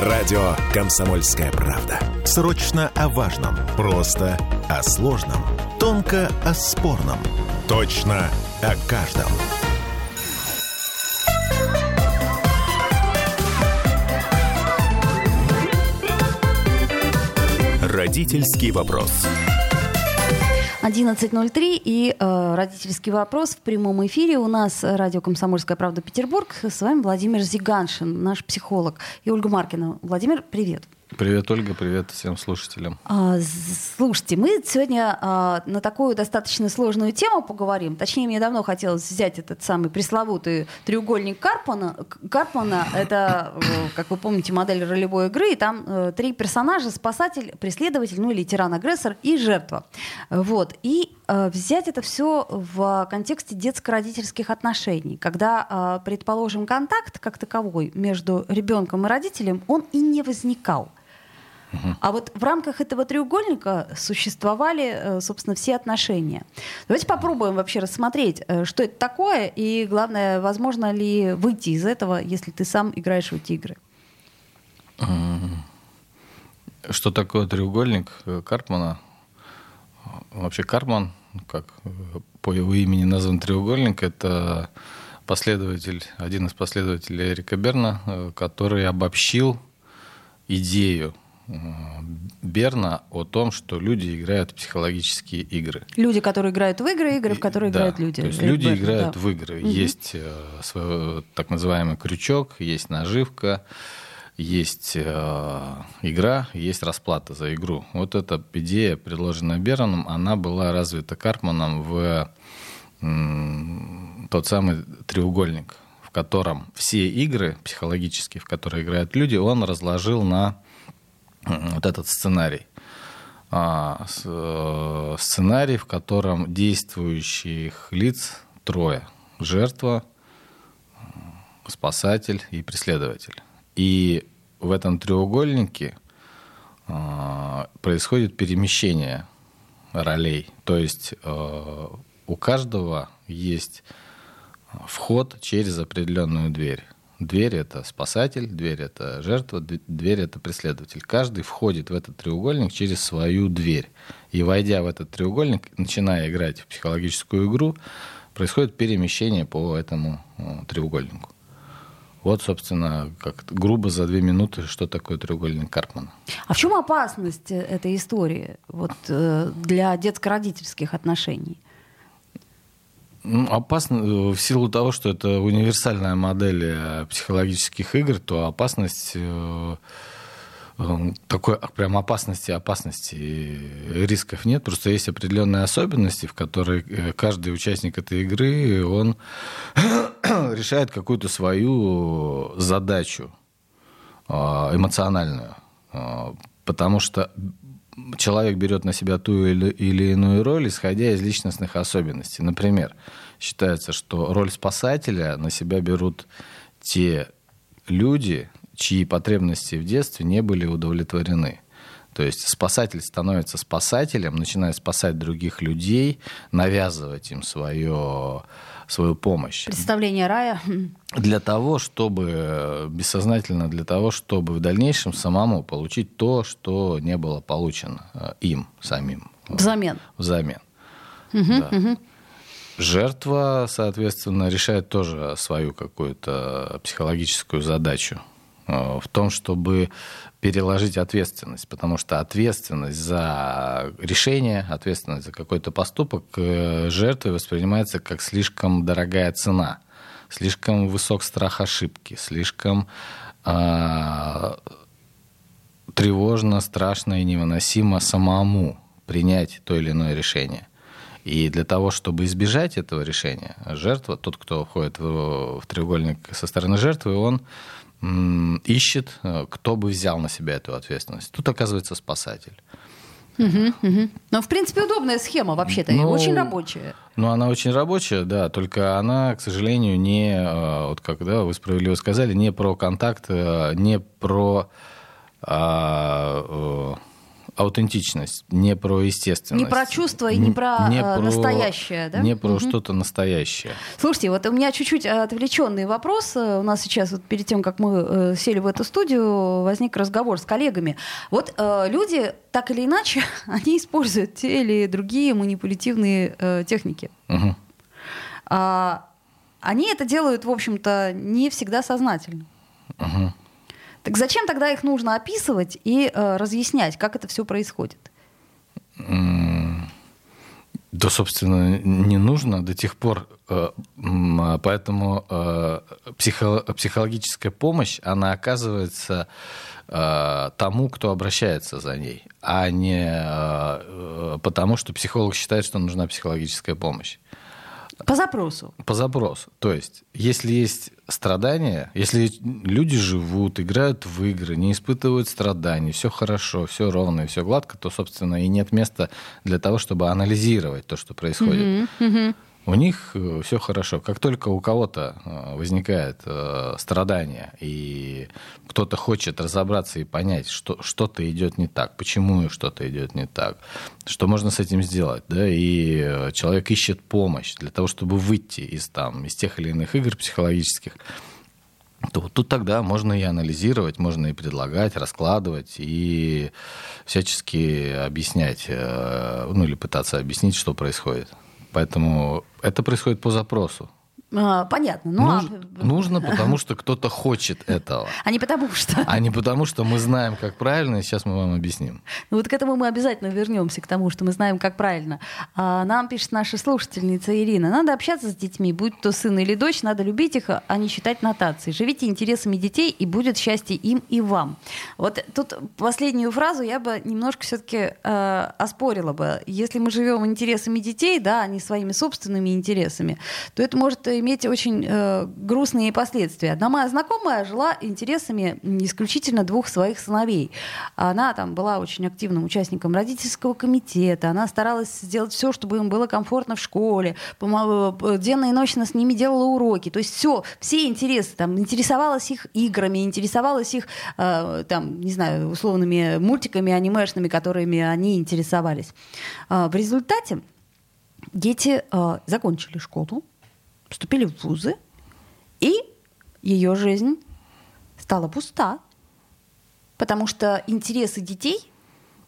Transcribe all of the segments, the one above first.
Радио «Комсомольская правда». Срочно о важном. Просто о сложном. Тонко о спорном. Точно о каждом. Родительский вопрос. 11.03 и э, родительский вопрос в прямом эфире. У нас радио «Комсомольская правда. Петербург». С вами Владимир Зиганшин, наш психолог, и Ольга Маркина. Владимир, привет. Привет, Ольга, привет всем слушателям. А, слушайте, мы сегодня а, на такую достаточно сложную тему поговорим. Точнее, мне давно хотелось взять этот самый пресловутый треугольник Карпмана. Карпмана — это, э, как вы помните, модель ролевой игры, и там э, три персонажа — спасатель, преследователь, ну или тиран-агрессор и жертва. Вот. И взять это все в контексте детско-родительских отношений, когда, предположим, контакт как таковой между ребенком и родителем, он и не возникал. А вот в рамках этого треугольника существовали, э, собственно, все отношения. Давайте попробуем вообще рассмотреть, э, что это такое, и главное, возможно ли выйти из этого, если ты сам играешь в эти игры. Что такое треугольник э, Карпмана? Вообще Карпман, как по его имени назван треугольник, это последователь, один из последователей Эрика Берна, который обобщил идею Берна о том, что люди играют в психологические игры. Люди, которые играют в игры, игры, в которые да, играют люди. То есть люди Берн, играют да. в игры. Угу. Есть э, свой, так называемый крючок, есть наживка, есть э, игра, есть расплата за игру. Вот эта идея, предложенная Берном, она была развита Карпманом в тот самый треугольник, в котором все игры психологические, в которые играют люди, он разложил на вот этот сценарий. А, э, сценарий, в котором действующих лиц трое. Жертва, спасатель и преследователь. И в этом треугольнике а, происходит перемещение ролей. То есть э, у каждого есть вход через определенную дверь. Дверь — это спасатель, дверь — это жертва, дверь — это преследователь. Каждый входит в этот треугольник через свою дверь. И войдя в этот треугольник, начиная играть в психологическую игру, происходит перемещение по этому э, треугольнику. Вот, собственно, как грубо за две минуты, что такое треугольник Карпмана. А в чем опасность э, этой истории вот, э, для детско-родительских отношений? Ну, опасно э, в силу того, что это универсальная модель психологических игр, то опасность такой прям опасности, опасности рисков нет. Просто есть определенные особенности, в которые каждый участник этой игры, он решает какую-то свою задачу эмоциональную. Потому что человек берет на себя ту или, или иную роль, исходя из личностных особенностей. Например, считается, что роль спасателя на себя берут те люди, чьи потребности в детстве не были удовлетворены. То есть спасатель становится спасателем, начинает спасать других людей, навязывать им свое, свою помощь. Представление рая. Для того, чтобы, бессознательно для того, чтобы в дальнейшем самому получить то, что не было получено э, им самим. Взамен. Взамен. Угу, да. угу. Жертва, соответственно, решает тоже свою какую-то психологическую задачу в том, чтобы переложить ответственность, потому что ответственность за решение, ответственность за какой-то поступок э, жертвы воспринимается как слишком дорогая цена, слишком высок страх ошибки, слишком э, тревожно, страшно и невыносимо самому принять то или иное решение. И для того, чтобы избежать этого решения, жертва, тот, кто входит в, в треугольник со стороны жертвы, он м, ищет, э, кто бы взял на себя эту ответственность. Тут оказывается спасатель. Угу, угу. Ну, в принципе, удобная схема вообще-то, ну, очень рабочая. Ну, она очень рабочая, да, только она, к сожалению, не, э, вот как да, вы справедливо сказали, не про контакт, э, не про а, аутентичность, не про естественность. Не про чувство и не, про, не про настоящее, да? Не про угу. что-то настоящее. Слушайте, вот у меня чуть-чуть отвлеченный вопрос. У нас сейчас, вот перед тем, как мы сели в эту студию, возник разговор с коллегами. Вот э, люди, так или иначе, они используют те или другие манипулятивные э, техники. Угу. А, они это делают, в общем-то, не всегда сознательно. Угу. Так зачем тогда их нужно описывать и э, разъяснять, как это все происходит? Да, собственно, не нужно до тех пор. Э, поэтому э, психо, психологическая помощь, она оказывается э, тому, кто обращается за ней, а не потому, что психолог считает, что нужна психологическая помощь. По запросу. По запросу. То есть, если есть страдания, если люди живут, играют в игры, не испытывают страданий, все хорошо, все ровно и все гладко, то, собственно, и нет места для того, чтобы анализировать то, что происходит. Mm-hmm. Mm-hmm у них э, все хорошо. Как только у кого-то э, возникает э, страдание, и кто-то хочет разобраться и понять, что что-то идет не так, почему что-то идет не так, что можно с этим сделать, да, и человек ищет помощь для того, чтобы выйти из, там, из тех или иных игр психологических, то тут тогда можно и анализировать, можно и предлагать, раскладывать и всячески объяснять, ну или пытаться объяснить, что происходит. Поэтому это происходит по запросу. А, понятно. Ну, Нуж, а... Нужно, потому что кто-то хочет этого. А не потому что. А не потому что мы знаем, как правильно, и сейчас мы вам объясним. Ну вот к этому мы обязательно вернемся, к тому, что мы знаем, как правильно. А, нам пишет наша слушательница Ирина. Надо общаться с детьми, будь то сын или дочь, надо любить их, а не считать нотации. Живите интересами детей, и будет счастье им и вам. Вот тут последнюю фразу я бы немножко все-таки э, оспорила бы. Если мы живем интересами детей, да, а не своими собственными интересами, то это может иметь очень э, грустные последствия. Одна моя знакомая жила интересами исключительно двух своих сыновей. Она там была очень активным участником родительского комитета, она старалась сделать все, чтобы им было комфортно в школе, денно и ночно с ними делала уроки. То есть все, все интересы, там, интересовалась их играми, интересовалась их, э, там, не знаю, условными мультиками анимешными, которыми они интересовались. Э, в результате дети э, закончили школу, поступили в вузы, и ее жизнь стала пуста, потому что интересы детей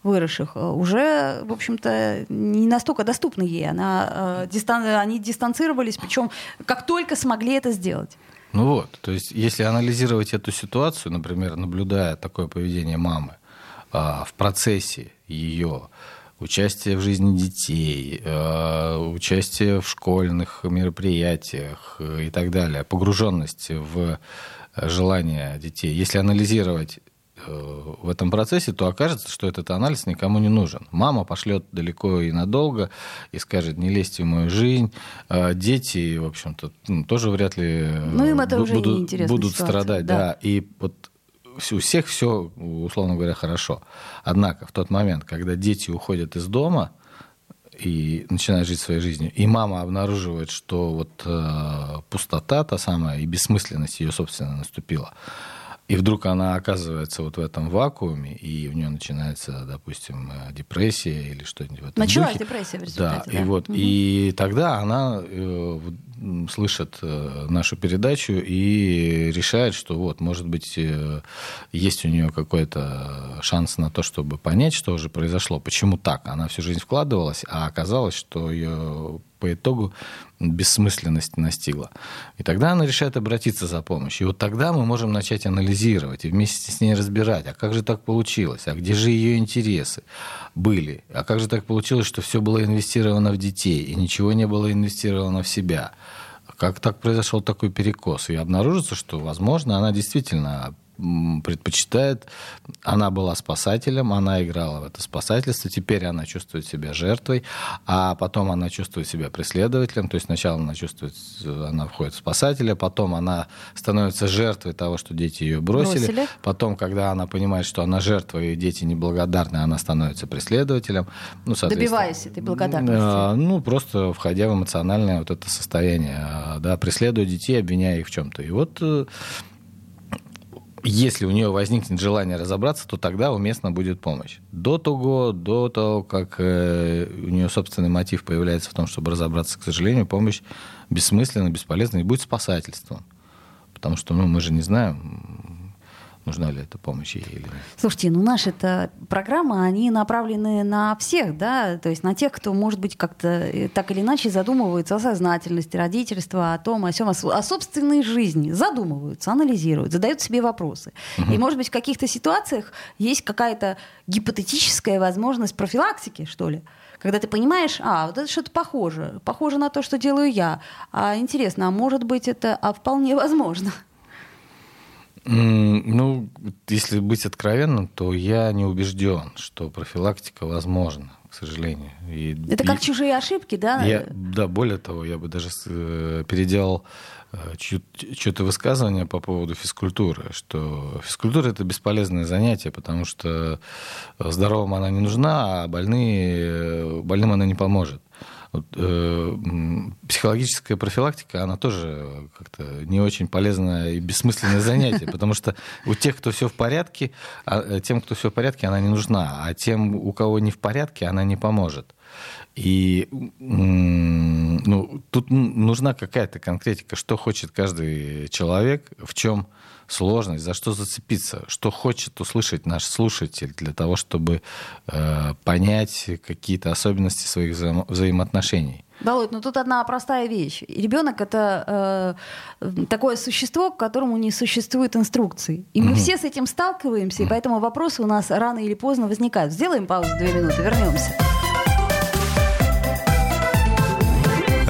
выросших э, уже, в общем-то, не настолько доступны ей. Она, э, дистан... Они дистанцировались, причем как только смогли это сделать. Ну вот, то есть если анализировать эту ситуацию, например, наблюдая такое поведение мамы э, в процессе ее участие в жизни детей, э, участие в школьных мероприятиях э, и так далее, погруженность в желания детей. Если анализировать э, в этом процессе, то окажется, что этот анализ никому не нужен. Мама пошлет далеко и надолго и скажет, не лезьте в мою жизнь. Дети, в общем-то, тоже вряд ли ну, им это будут, уже будут страдать. Да. Да. И вот у всех все, условно говоря, хорошо. Однако в тот момент, когда дети уходят из дома и начинают жить своей жизнью, и мама обнаруживает, что вот э, пустота та самая и бессмысленность ее, собственно, наступила, и вдруг она оказывается вот в этом вакууме, и у нее начинается, допустим, э, депрессия или что-нибудь в этом Началась духе. депрессия в результате. Да, да. и вот, угу. и тогда она э, слышит э, нашу передачу и решает, что вот, может быть, э, есть у нее какой-то шанс на то, чтобы понять, что уже произошло, почему так. Она всю жизнь вкладывалась, а оказалось, что ее по итогу бессмысленность настигла. И тогда она решает обратиться за помощью. И вот тогда мы можем начать анализировать и вместе с ней разбирать, а как же так получилось, а где же ее интересы были, а как же так получилось, что все было инвестировано в детей, и ничего не было инвестировано в себя. Как так произошел такой перекос? И обнаружится, что, возможно, она действительно предпочитает, она была спасателем, она играла в это спасательство, теперь она чувствует себя жертвой, а потом она чувствует себя преследователем, то есть сначала она чувствует, она входит в спасателя, потом она становится жертвой того, что дети ее бросили, бросили. потом, когда она понимает, что она жертва, и дети неблагодарны, она становится преследователем. Ну, Добиваясь этой благодарности. А, ну, просто входя в эмоциональное вот это состояние, да, преследуя детей, обвиняя их в чем-то. И вот э, если у нее возникнет желание разобраться, то тогда уместна будет помощь. До того, до того, как э, у нее собственный мотив появляется в том, чтобы разобраться, к сожалению, помощь бессмысленна, бесполезна и будет спасательством. Потому что ну, мы же не знаем, нужна ли эта помощь ей или нет. Слушайте, ну наши-то программы, они направлены на всех, да, то есть на тех, кто, может быть, как-то э, так или иначе задумывается о сознательности родительства, о том, о всем, о, собственной жизни, задумываются, анализируют, задают себе вопросы. Угу. И, может быть, в каких-то ситуациях есть какая-то гипотетическая возможность профилактики, что ли, когда ты понимаешь, а, вот это что-то похоже, похоже на то, что делаю я. А интересно, а может быть это а вполне возможно? Ну, если быть откровенным, то я не убежден, что профилактика возможна, к сожалению. И, Это как чужие ошибки, да? Я, да, более того, я бы даже э, переделал э, что-то высказывание по поводу физкультуры, что физкультура это бесполезное занятие, потому что здоровым она не нужна, а больные, больным она не поможет. Вот, э, психологическая профилактика, она тоже как-то не очень полезное и бессмысленное занятие, потому что у тех, кто все в порядке, а, э, тем, кто все в порядке, она не нужна, а тем, у кого не в порядке, она не поможет. И ну, тут нужна какая-то конкретика, что хочет каждый человек, в чем сложность, за что зацепиться, что хочет услышать наш слушатель для того, чтобы э, понять какие-то особенности своих взаимо- взаимоотношений. Володь, ну тут одна простая вещь. Ребенок это э, такое существо, к которому не существует инструкций. И мы угу. все с этим сталкиваемся, и поэтому вопросы у нас рано или поздно возникают. Сделаем паузу две минуты, вернемся.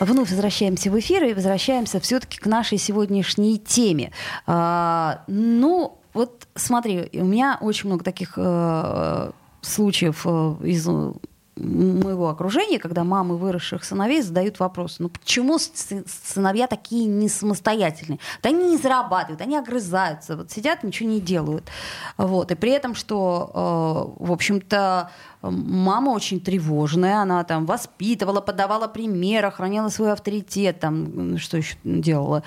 Вновь возвращаемся в эфир и возвращаемся все-таки к нашей сегодняшней теме. А, ну, вот смотри, у меня очень много таких э, случаев э, из моего окружения, когда мамы выросших сыновей задают вопрос, ну почему сыновья такие не самостоятельные? Вот они не зарабатывают, они огрызаются, вот сидят, ничего не делают. Вот. И при этом, что, э, в общем-то, мама очень тревожная, она там воспитывала, подавала примеры, хранила свой авторитет, там, что еще делала,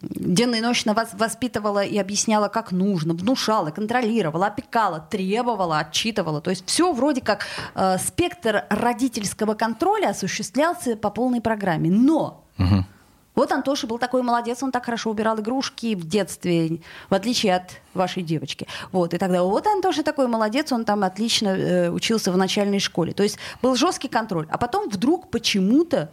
денно и ночно вас воспитывала и объясняла, как нужно, внушала, контролировала, опекала, требовала, отчитывала. То есть все вроде как э, спектр родительского контроля осуществлялся по полной программе. Но угу. Вот Антоша был такой молодец, он так хорошо убирал игрушки в детстве, в отличие от вашей девочки. Вот, и тогда вот Антоша такой молодец, он там отлично э, учился в начальной школе. То есть был жесткий контроль. А потом вдруг почему-то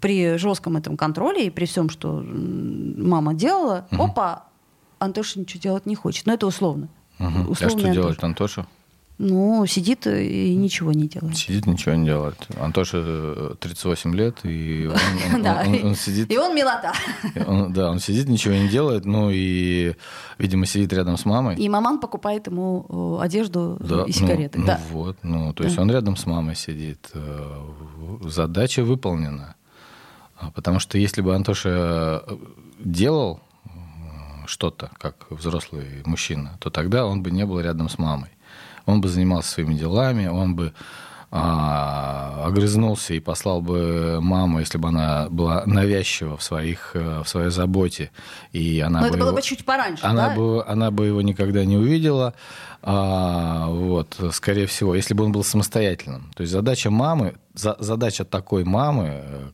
при жестком этом контроле и при всем, что мама делала, угу. опа, Антоша ничего делать не хочет. Но это условно. Угу. а что делает Антоша? Ну, сидит и ничего не делает. Сидит, ничего не делает. Антоша 38 э, лет, и он, да, он, он, он сидит... И он милота. Он, да, он сидит, ничего не делает, ну и, видимо, сидит рядом с мамой. И маман покупает ему э, одежду да, и сигареты. Ну, да. ну вот, ну, то есть да. он рядом с мамой сидит. Э, задача выполнена. А, потому что если бы Антоша делал что-то, как взрослый мужчина, то тогда он бы не был рядом с мамой он бы занимался своими делами, он бы а, огрызнулся и послал бы маму, если бы она была навязчива в, своих, э, в своей заботе. И она Но бы это было его, бы чуть пораньше, она да? Бы, она бы его никогда не увидела. А, вот, скорее всего, если бы он был самостоятельным. То есть задача мамы, за, задача такой мамы,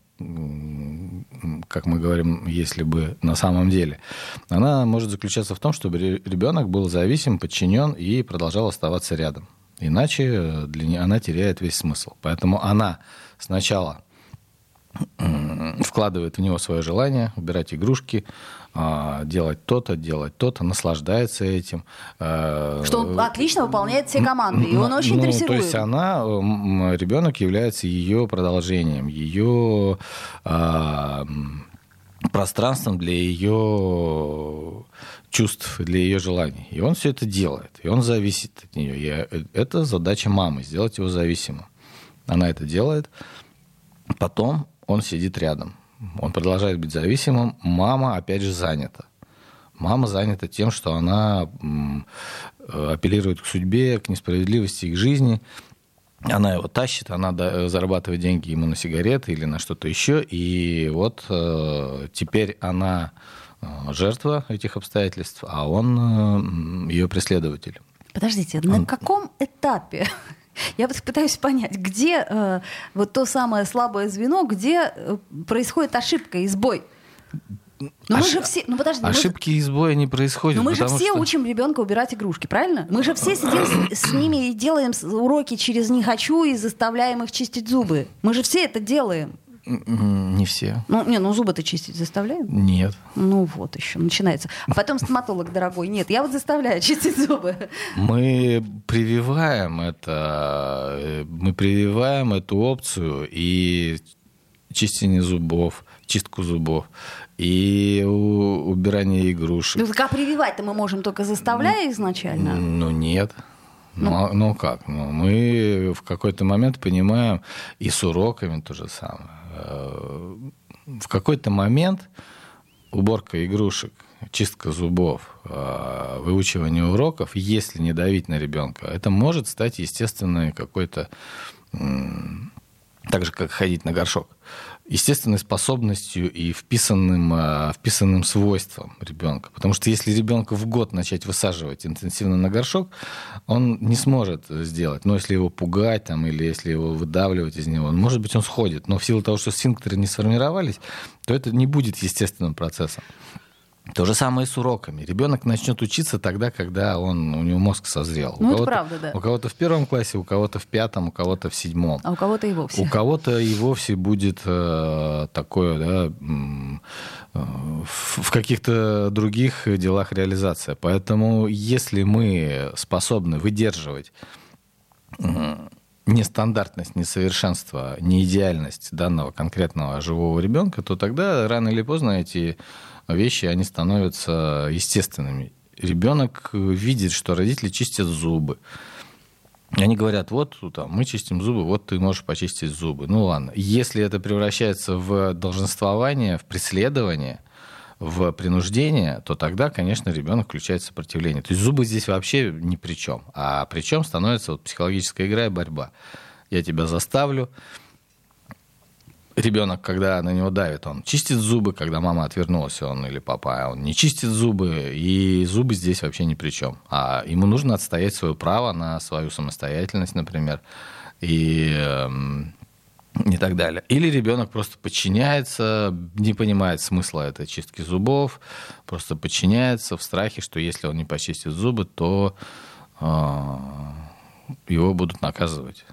как мы говорим, если бы на самом деле, она может заключаться в том, чтобы ребенок был зависим, подчинен и продолжал оставаться рядом. Иначе для нее она теряет весь смысл. Поэтому она сначала вкладывает в него свое желание убирать игрушки, а, делать то-то, делать то-то, наслаждается этим. Э, Что он отлично выполняет все команды, и он очень ну, дрессирует. То есть она, ребенок является ее продолжением, ее а, пространством для ее чувств, для ее желаний. И он все это делает, и он зависит от нее. И э, это задача мамы, сделать его зависимым. Она это делает. Потом он сидит рядом. Он продолжает быть зависимым. Мама, опять же, занята. Мама занята тем, что она апеллирует к судьбе, к несправедливости, к жизни. Она его тащит, она зарабатывает деньги ему на сигареты или на что-то еще. И вот э, теперь она э, жертва этих обстоятельств, а он э, ее преследователь. Подождите, на каком этапе я вот пытаюсь понять, где э, вот то самое слабое звено, где э, происходит ошибка и сбой. Но Ош... мы же все, ну подожди, ошибки мы... и сбоя не происходят. Но мы же все что... учим ребенка убирать игрушки, правильно? Мы же все сидим с, с ними и делаем уроки через не хочу и заставляем их чистить зубы. Мы же все это делаем. Не все. Ну, не, ну зубы-то чистить заставляем? Нет. Ну вот еще, начинается. А потом стоматолог дорогой. Нет, я вот заставляю чистить зубы. Мы прививаем это, э, мы прививаем эту опцию и чистение зубов, чистку зубов и убирание игрушек. Ну так а прививать-то мы можем только заставляя изначально? Ну нет. Ну, ну, ну как? Ну, мы в какой-то момент понимаем, и с уроками то же самое. В какой-то момент уборка игрушек, чистка зубов, э, выучивание уроков, если не давить на ребенка, это может стать естественной какой-то, так же как ходить на горшок естественной способностью и вписанным, а, вписанным свойством ребенка. Потому что если ребенка в год начать высаживать интенсивно на горшок, он не сможет сделать. Но если его пугать там, или если его выдавливать из него, может быть, он сходит. Но в силу того, что сфинктеры не сформировались, то это не будет естественным процессом. То же самое и с уроками. Ребенок начнет учиться тогда, когда он, у него мозг созрел. Ну, это правда, да. У кого-то в первом классе, у кого-то в пятом, у кого-то в седьмом. А у кого-то и вовсе. У кого-то и вовсе будет э, такое, да, э, в каких-то других делах реализация. Поэтому если мы способны выдерживать э, нестандартность, несовершенство, неидеальность данного конкретного живого ребенка, то тогда рано или поздно эти вещи, они становятся естественными. Ребенок видит, что родители чистят зубы. Они говорят, вот там, мы чистим зубы, вот ты можешь почистить зубы. Ну ладно. Если это превращается в долженствование, в преследование, в принуждение, то тогда, конечно, ребенок включает сопротивление. То есть зубы здесь вообще ни при чем. А при чем становится вот психологическая игра и борьба. Я тебя заставлю, ребенок, когда на него давит, он чистит зубы, когда мама отвернулась, он или папа, а он не чистит зубы, и зубы здесь вообще ни при чем. А ему нужно отстоять свое право на свою самостоятельность, например, и, эм, и так далее. Или ребенок просто подчиняется, не понимает смысла этой чистки зубов, просто подчиняется в страхе, что если он не почистит зубы, то э, его будут наказывать.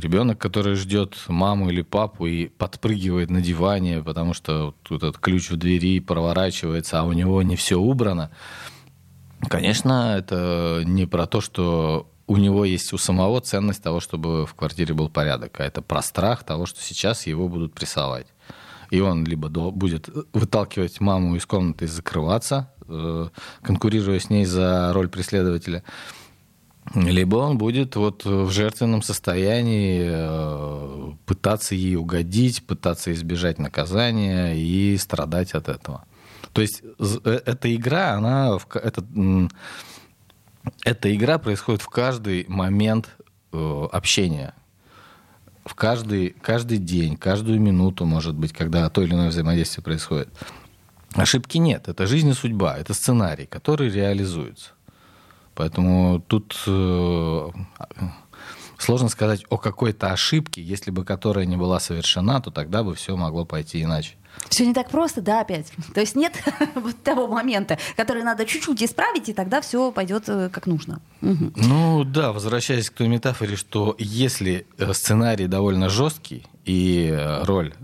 Ребенок, который ждет маму или папу и подпрыгивает на диване, потому что тут этот ключ в двери проворачивается, а у него не все убрано. Конечно, это не про то, что у него есть у самого ценность того, чтобы в квартире был порядок, а это про страх того, что сейчас его будут прессовать. И он либо будет выталкивать маму из комнаты и закрываться, э, конкурируя с ней за роль преследователя, либо он будет вот в жертвенном состоянии э, пытаться ей угодить, пытаться избежать наказания и страдать от этого. То есть э, эта игра, она, это, эта игра происходит в каждый момент э, общения. В каждый, каждый день, каждую минуту, может быть, когда то или иное взаимодействие происходит. Ошибки нет. Это жизнь и судьба. Это сценарий, который реализуется. Поэтому тут э, сложно сказать о какой-то ошибке, если бы которая не была совершена, то тогда бы все могло пойти иначе. Все не так просто, да, опять. То есть нет вот того момента, который надо чуть-чуть исправить, и тогда все пойдет э, как нужно. Угу. Ну да, возвращаясь к той метафоре, что если э, сценарий довольно жесткий, и роль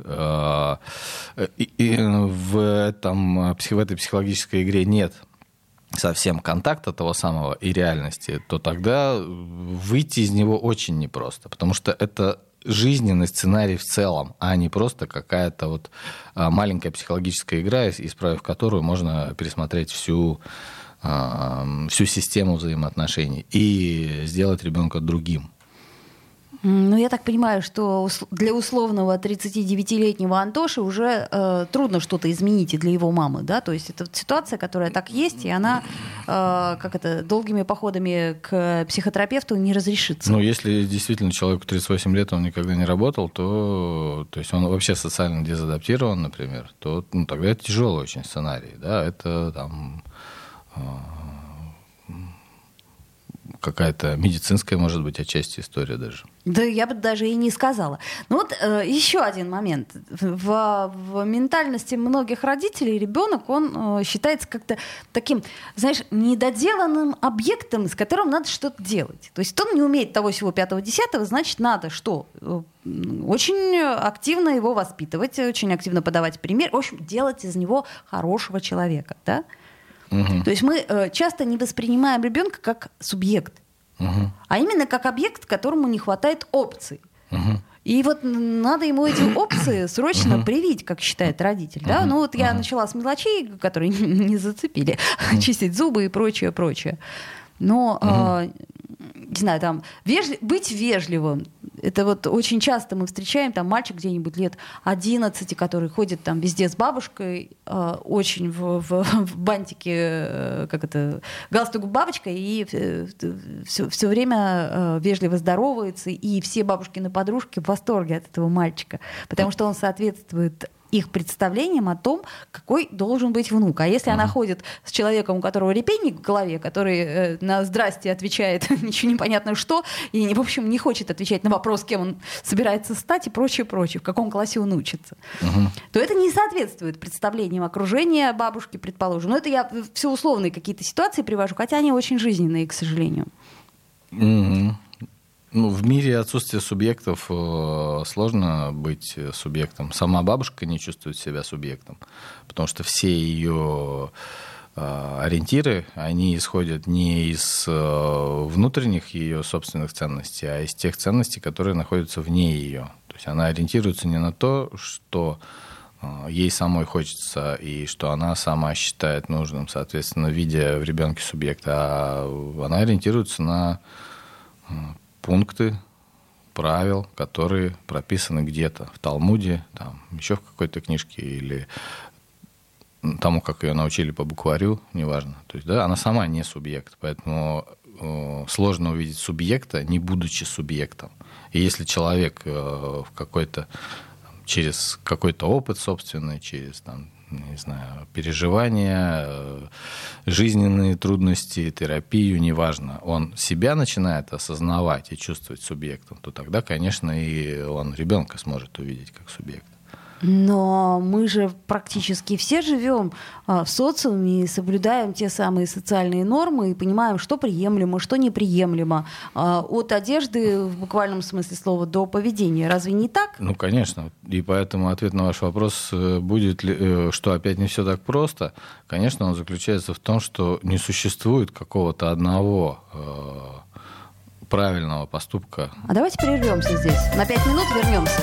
и, и в, этом, в этой психологической игре нет совсем контакта того самого и реальности, то тогда выйти из него очень непросто, потому что это жизненный сценарий в целом, а не просто какая-то вот а, маленькая психологическая игра, исправив которую можно пересмотреть всю всю систему взаимоотношений и сделать ребенка другим. Ну, я так понимаю, что для условного 39-летнего Антоши уже э, трудно что-то изменить и для его мамы, да? То есть это ситуация, которая так есть, и она, э, как это, долгими походами к психотерапевту не разрешится. Ну, если действительно человеку 38 лет, он никогда не работал, то, то есть он вообще социально дезадаптирован, например, то ну, тогда это тяжелый очень сценарий, да? Это там... Какая-то медицинская, может быть, отчасти история даже. Да, я бы даже и не сказала. Ну вот э, еще один момент. В, в ментальности многих родителей ребенок, он э, считается как-то таким, знаешь, недоделанным объектом, с которым надо что-то делать. То есть он не умеет того всего пятого, десятого, значит, надо что? Э, очень активно его воспитывать, очень активно подавать пример, в общем, делать из него хорошего человека, да? Угу. То есть мы э, часто не воспринимаем ребенка как субъект, угу. а именно как объект, которому не хватает опций. Угу. И вот надо ему эти опции срочно uh-huh. привить, как считает родитель. Uh-huh. Да? Ну вот я uh-huh. начала с мелочей, которые не зацепили, чистить зубы и прочее, прочее. Но, э, не знаю, там, вежли... быть вежливым, это вот очень часто мы встречаем там мальчик где-нибудь лет 11, который ходит там везде с бабушкой, э, очень в, в, в бантике, э, как это, галстук бабочка, и все, все время э, вежливо здоровается, и все бабушкины подружки в восторге от этого мальчика, потому что он соответствует их представлением о том, какой должен быть внук. А если uh-huh. она ходит с человеком, у которого репейник в голове, который э, на «здрасте» отвечает ничего непонятно что, и, в общем, не хочет отвечать на вопрос, кем он собирается стать и прочее, прочее, в каком классе он учится, uh-huh. то это не соответствует представлениям окружения бабушки, предположим. Но это я все условные какие-то ситуации привожу, хотя они очень жизненные, к сожалению. Uh-huh. Ну, в мире отсутствия субъектов э, сложно быть субъектом. Сама бабушка не чувствует себя субъектом, потому что все ее э, ориентиры, они исходят не из э, внутренних ее собственных ценностей, а из тех ценностей, которые находятся вне ее. То есть она ориентируется не на то, что ей самой хочется и что она сама считает нужным, соответственно, видя в ребенке субъекта, а она ориентируется на пункты правил, которые прописаны где-то в Талмуде, там, еще в какой-то книжке или тому, как ее научили по букварю, неважно. То есть, да, она сама не субъект, поэтому э, сложно увидеть субъекта, не будучи субъектом. И если человек э, в какой-то через какой-то опыт собственный, через там, не знаю, переживания, э, жизненные трудности, терапию, неважно, он себя начинает осознавать и чувствовать субъектом, то тогда, конечно, и он ребенка сможет увидеть как субъект. Но мы же практически все живем а, в социуме и соблюдаем те самые социальные нормы и понимаем, что приемлемо, что неприемлемо. А, от одежды в буквальном смысле слова до поведения. Разве не так? Ну, конечно. И поэтому ответ на ваш вопрос э, будет ли, э, что опять не все так просто. Конечно, он заключается в том, что не существует какого-то одного э, правильного поступка. А давайте прервемся здесь. На пять минут вернемся.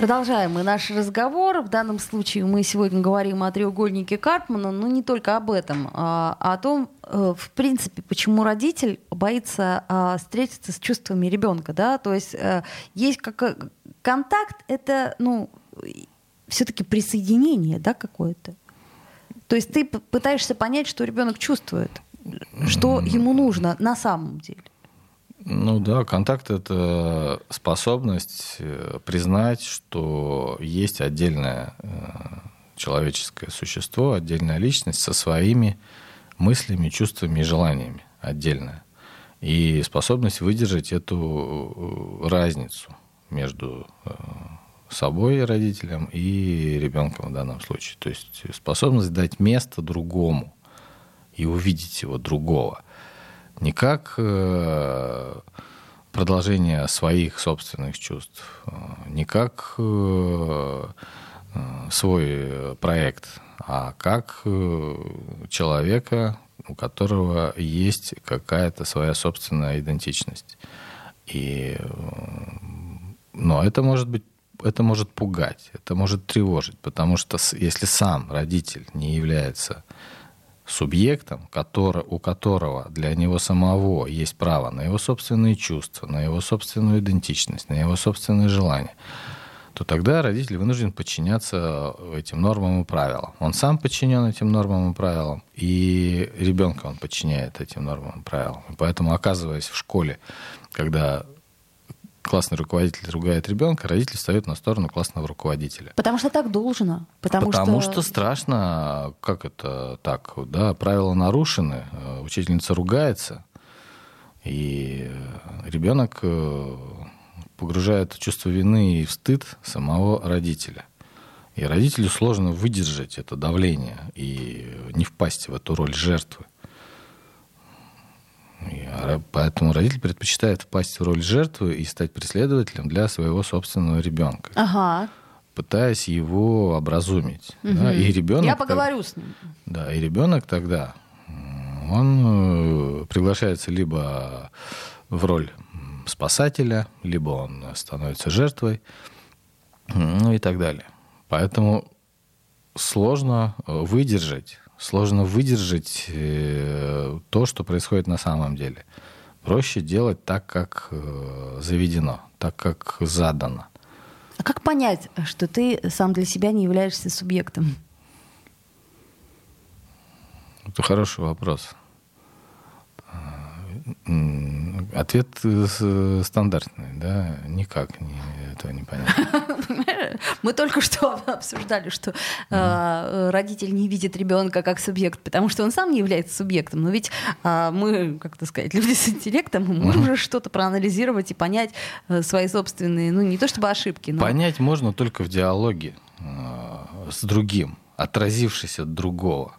Продолжаем мы наш разговор. В данном случае мы сегодня говорим о треугольнике Карпмана, но не только об этом, а о том, э, в принципе, почему родитель боится а, встретиться с чувствами ребенка. Да? То есть э, есть как э, контакт, это ну, все-таки присоединение да, какое-то. То есть ты пытаешься понять, что ребенок чувствует, что ему нужно на самом деле. Ну да, контакт — это способность э, признать, что есть отдельное э, человеческое существо, отдельная личность со своими мыслями, чувствами и желаниями отдельная. И способность выдержать эту э, разницу между собой, родителем, и ребенком в данном случае. То есть способность дать место другому и увидеть его другого – не как э, продолжение своих собственных чувств, э, не как э, свой проект, а как человека, у которого есть какая-то своя собственная идентичность. И, но это может быть это может пугать, это может тревожить, потому что если сам родитель не является субъектом, который, у которого для него самого есть право на его собственные чувства, на его собственную идентичность, на его собственные желания, то тогда родитель вынужден подчиняться этим нормам и правилам. Он сам подчинен этим нормам и правилам, и ребенка он подчиняет этим нормам и правилам. И поэтому, оказываясь в школе, когда классный руководитель ругает ребенка, родитель встает на сторону классного руководителя. Потому что так должно. Потому, потому что... что страшно, как это так, да, правила нарушены, э, учительница ругается, и ребенок э, погружает чувство вины и в стыд самого родителя. И родителю сложно выдержать это давление и не впасть в эту роль жертвы. И поэтому родитель предпочитает впасть в роль жертвы и стать преследователем для своего собственного ребенка. Ага. Пытаясь его образумить. Угу. Да? И ребенок, Я поговорю с ним. Да, и ребенок тогда он э, приглашается либо в роль спасателя, либо он становится жертвой, ну и так далее. Поэтому сложно выдержать сложно выдержать э, то, что происходит на самом деле. Проще делать так, как э, заведено, так, как задано. А как понять, что ты сам для себя не являешься субъектом? Это хороший вопрос. Ответ э, стандартный, да, никак не, этого не понять. Мы только что обсуждали, что э, родитель не видит ребенка как субъект, потому что он сам не является субъектом. Но ведь э, мы, как то сказать, люди с интеллектом, мы можем уже что-то проанализировать и понять э, свои собственные, ну не то чтобы ошибки, но... Понять можно только в диалоге э, с другим, отразившись от другого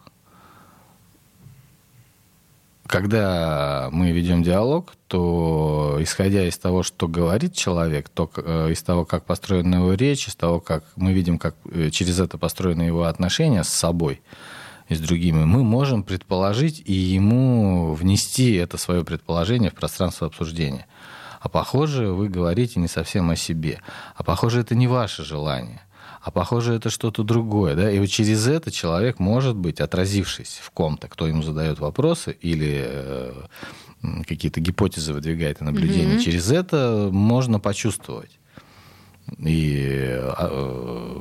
когда мы ведем диалог, то исходя из того, что говорит человек, то э, из того, как построена его речь, из того, как мы видим, как э, через это построены его отношения с собой и с другими, мы можем предположить и ему внести это свое предположение в пространство обсуждения. А похоже, вы говорите не совсем о себе. А похоже, это не ваше желание а похоже, это что-то другое, да, и вот через это человек может быть, отразившись в ком-то, кто ему задает вопросы или э, какие-то гипотезы выдвигает и наблюдения, mm-hmm. через это можно почувствовать и э,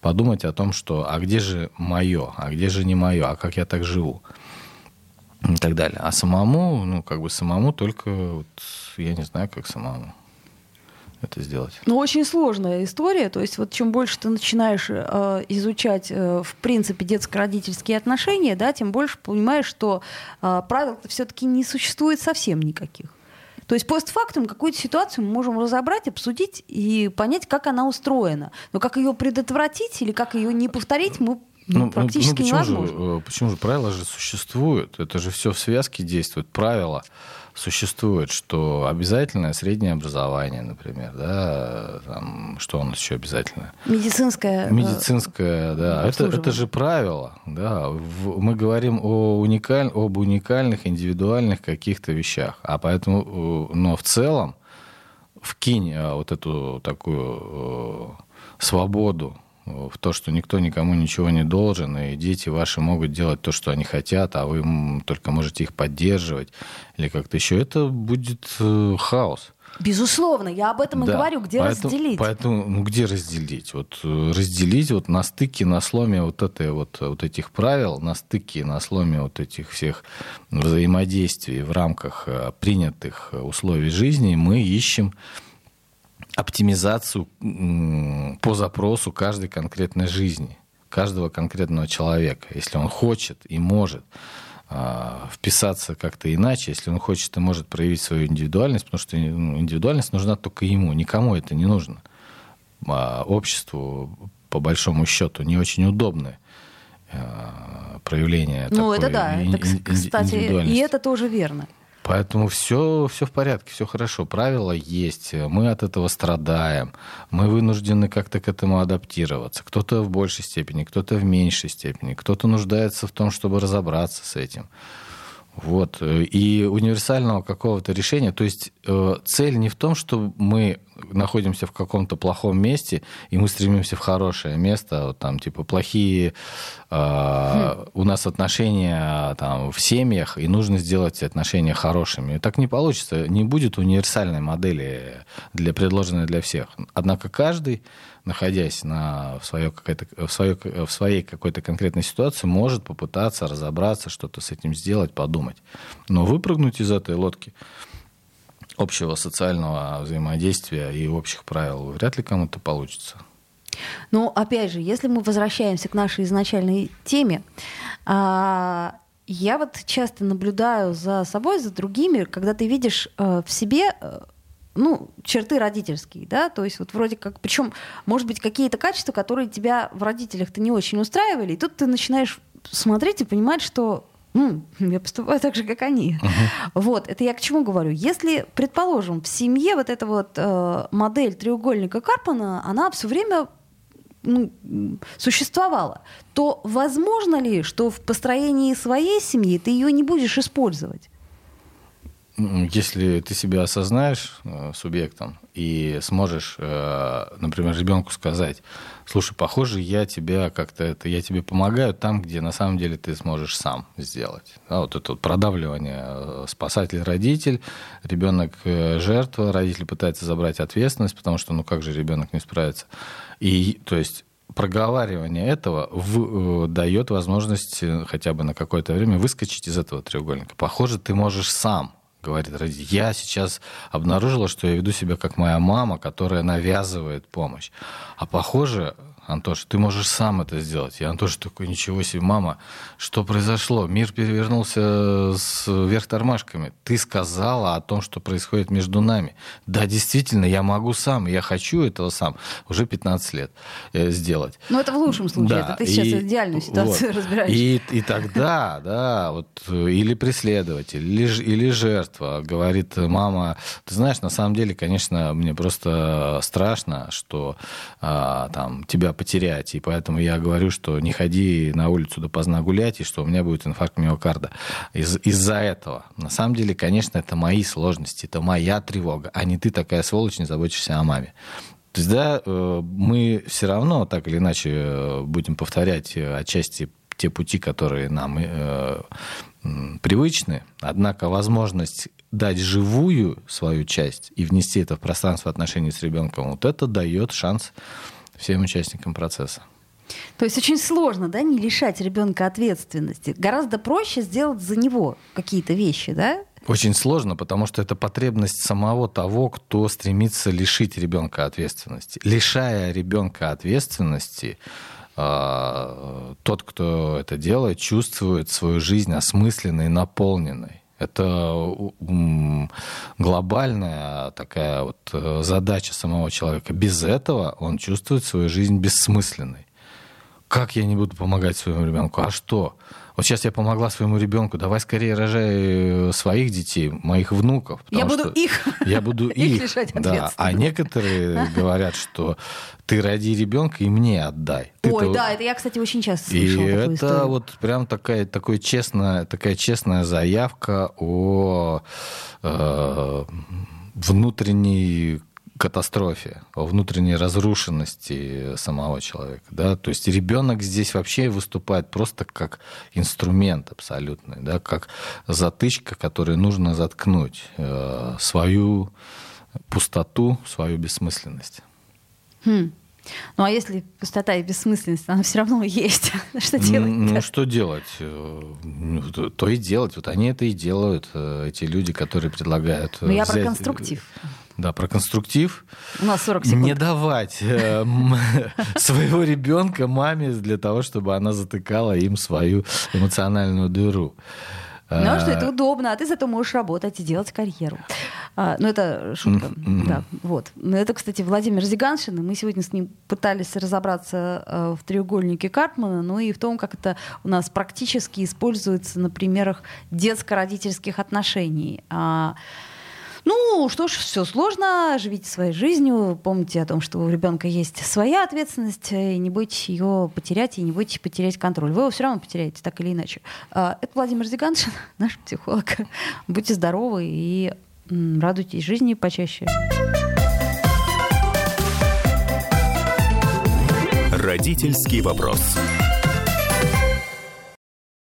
подумать о том, что а где же мое, а где же не мое, а как я так живу и так далее. А самому, ну, как бы самому только, вот, я не знаю, как самому это сделать? Ну, очень сложная история. То есть вот чем больше ты начинаешь э, изучать, э, в принципе, детско-родительские отношения, да, тем больше понимаешь, что э, правил все-таки не существует совсем никаких. То есть постфактум какую-то ситуацию мы можем разобрать, обсудить и понять, как она устроена. Но как ее предотвратить или как ее не повторить, мы ну, ну, практически ну, почему невозможно. Же, э, почему же правила же существуют? Это же все в связке действует. Правила существует, что обязательное среднее образование, например, да, там, что у нас еще обязательно? Медицинское. Э, Медицинское, да. Это, это же правило, да. Мы говорим о уникаль, об уникальных, индивидуальных каких-то вещах, а поэтому, э, но в целом вкинь э, вот эту такую свободу в то, что никто никому ничего не должен, и дети ваши могут делать то, что они хотят, а вы только можете их поддерживать или как-то еще, это будет э, хаос. Безусловно, я об этом и да, говорю, где поэтому, разделить. Поэтому, ну где разделить? Вот э, разделить вот на стыке, на сломе вот этой вот, вот этих правил, на стыке, на сломе вот этих всех взаимодействий в рамках э, принятых условий жизни мы ищем оптимизацию по запросу каждой конкретной жизни, каждого конкретного человека, если он хочет и может а, вписаться как-то иначе, если он хочет и может проявить свою индивидуальность, потому что ну, индивидуальность нужна только ему, никому это не нужно. А обществу, по большому счету, не очень удобное а, проявление ну, это да, это, кстати, и это тоже верно. Поэтому все, все в порядке, все хорошо. Правила есть. Мы от этого страдаем. Мы вынуждены как-то к этому адаптироваться. Кто-то в большей степени, кто-то в меньшей степени. Кто-то нуждается в том, чтобы разобраться с этим. Вот. И универсального какого-то решения, то есть э, цель не в том, что мы находимся в каком-то плохом месте, и мы стремимся в хорошее место, вот там, типа, плохие э, хм. у нас отношения там, в семьях, и нужно сделать эти отношения хорошими. И так не получится, не будет универсальной модели, для, предложенной для всех. Однако каждый находясь на, в, своей, в, своей, в своей какой-то конкретной ситуации, может попытаться разобраться, что-то с этим сделать, подумать. Но выпрыгнуть из этой лодки общего социального взаимодействия и общих правил вряд ли кому-то получится. Ну, опять же, если мы возвращаемся к нашей изначальной теме, а, я вот часто наблюдаю за собой, за другими, когда ты видишь э, в себе э, ну, черты родительские, да, то есть вот вроде как, причем, может быть, какие-то качества, которые тебя в родителях-то не очень устраивали, и тут ты начинаешь смотреть и понимать, что я поступаю так же, как они. Uh-huh. Вот, это я к чему говорю? Если, предположим, в семье вот эта вот э, модель треугольника Карпана, она все время ну, существовала, то возможно ли, что в построении своей семьи ты ее не будешь использовать? Если ты себя осознаешь э, субъектом и сможешь, э, например, ребенку сказать, слушай, похоже, я тебя как-то это, я тебе помогаю там, где на самом деле ты сможешь сам сделать. Да, вот это вот продавливание, э, спасатель-родитель, ребенок жертва, родитель пытается забрать ответственность, потому что, ну как же ребенок не справится. И, то есть, проговаривание этого в, дает возможность хотя бы на какое-то время выскочить из этого треугольника. Похоже, ты можешь сам говорит родитель. Я сейчас обнаружила, что я веду себя как моя мама, которая навязывает помощь. А похоже, Антош, ты можешь сам это сделать. И Антош такой, ничего себе, мама, что произошло? Мир перевернулся с вверх тормашками. Ты сказала о том, что происходит между нами. Да, действительно, я могу сам, я хочу этого сам уже 15 лет э, сделать. Ну, это в лучшем случае, да, это ты сейчас и, идеальную ситуацию вот, разбираешь. И, и тогда, да, вот, или преследователь, или, или жертва говорит, мама, ты знаешь, на самом деле, конечно, мне просто страшно, что а, там тебя потерять. И поэтому я говорю, что не ходи на улицу допоздна гулять, и что у меня будет инфаркт миокарда. Из- из-за этого. На самом деле, конечно, это мои сложности, это моя тревога, а не ты такая сволочь, не заботишься о маме. То есть, да, э, мы все равно так или иначе э, будем повторять э, отчасти те пути, которые нам привычны, однако возможность дать живую свою часть и внести это в пространство отношений с ребенком, вот это дает шанс всем участникам процесса. То есть очень сложно, да, не лишать ребенка ответственности. Гораздо проще сделать за него какие-то вещи, да? Очень сложно, потому что это потребность самого того, кто стремится лишить ребенка ответственности. Лишая ребенка ответственности, а, тот, кто это делает, чувствует свою жизнь осмысленной, наполненной. Это глобальная такая вот э, задача самого человека. Без этого он чувствует свою жизнь бессмысленной. Как я не буду помогать своему ребенку? А что? Вот сейчас я помогла своему ребенку, давай скорее рожай э, своих детей, моих внуков. Я буду их. Я буду их. лишать да. А некоторые говорят, что ты роди ребенка и мне отдай. Ой, да, это я, кстати, очень часто слышала. И это историю. вот прям такая, такой честная, такая честная заявка о э, внутренней катастрофе, о внутренней разрушенности самого человека. Да? То есть ребенок здесь вообще выступает просто как инструмент абсолютный, да? как затычка, которой нужно заткнуть э, свою пустоту, свою бессмысленность. Хм. Ну а если пустота и бессмысленность, она все равно есть. что делать? Ну что делать? Э, ну, то и делать. Вот они это и делают, э, эти люди, которые предлагают. Но ну, я взять... про конструктив. Да, про конструктив. У нас 40 секунд. Не давать э, своего ребенка маме для того, чтобы она затыкала им свою эмоциональную дыру. Ну, что это удобно, а ты зато можешь работать и делать карьеру. А, ну, это шутка. Mm-hmm. Да, вот. Это, кстати, Владимир Зиганшин, и мы сегодня с ним пытались разобраться э, в треугольнике Карпмана, ну и в том, как это у нас практически используется на примерах детско-родительских отношений. Ну, что ж, все сложно, живите своей жизнью, помните о том, что у ребенка есть своя ответственность, и не бойтесь ее потерять, и не бойтесь потерять контроль. Вы его все равно потеряете, так или иначе. А, это Владимир Зиганшин, наш психолог. Будьте здоровы и радуйтесь жизни почаще. Родительский вопрос.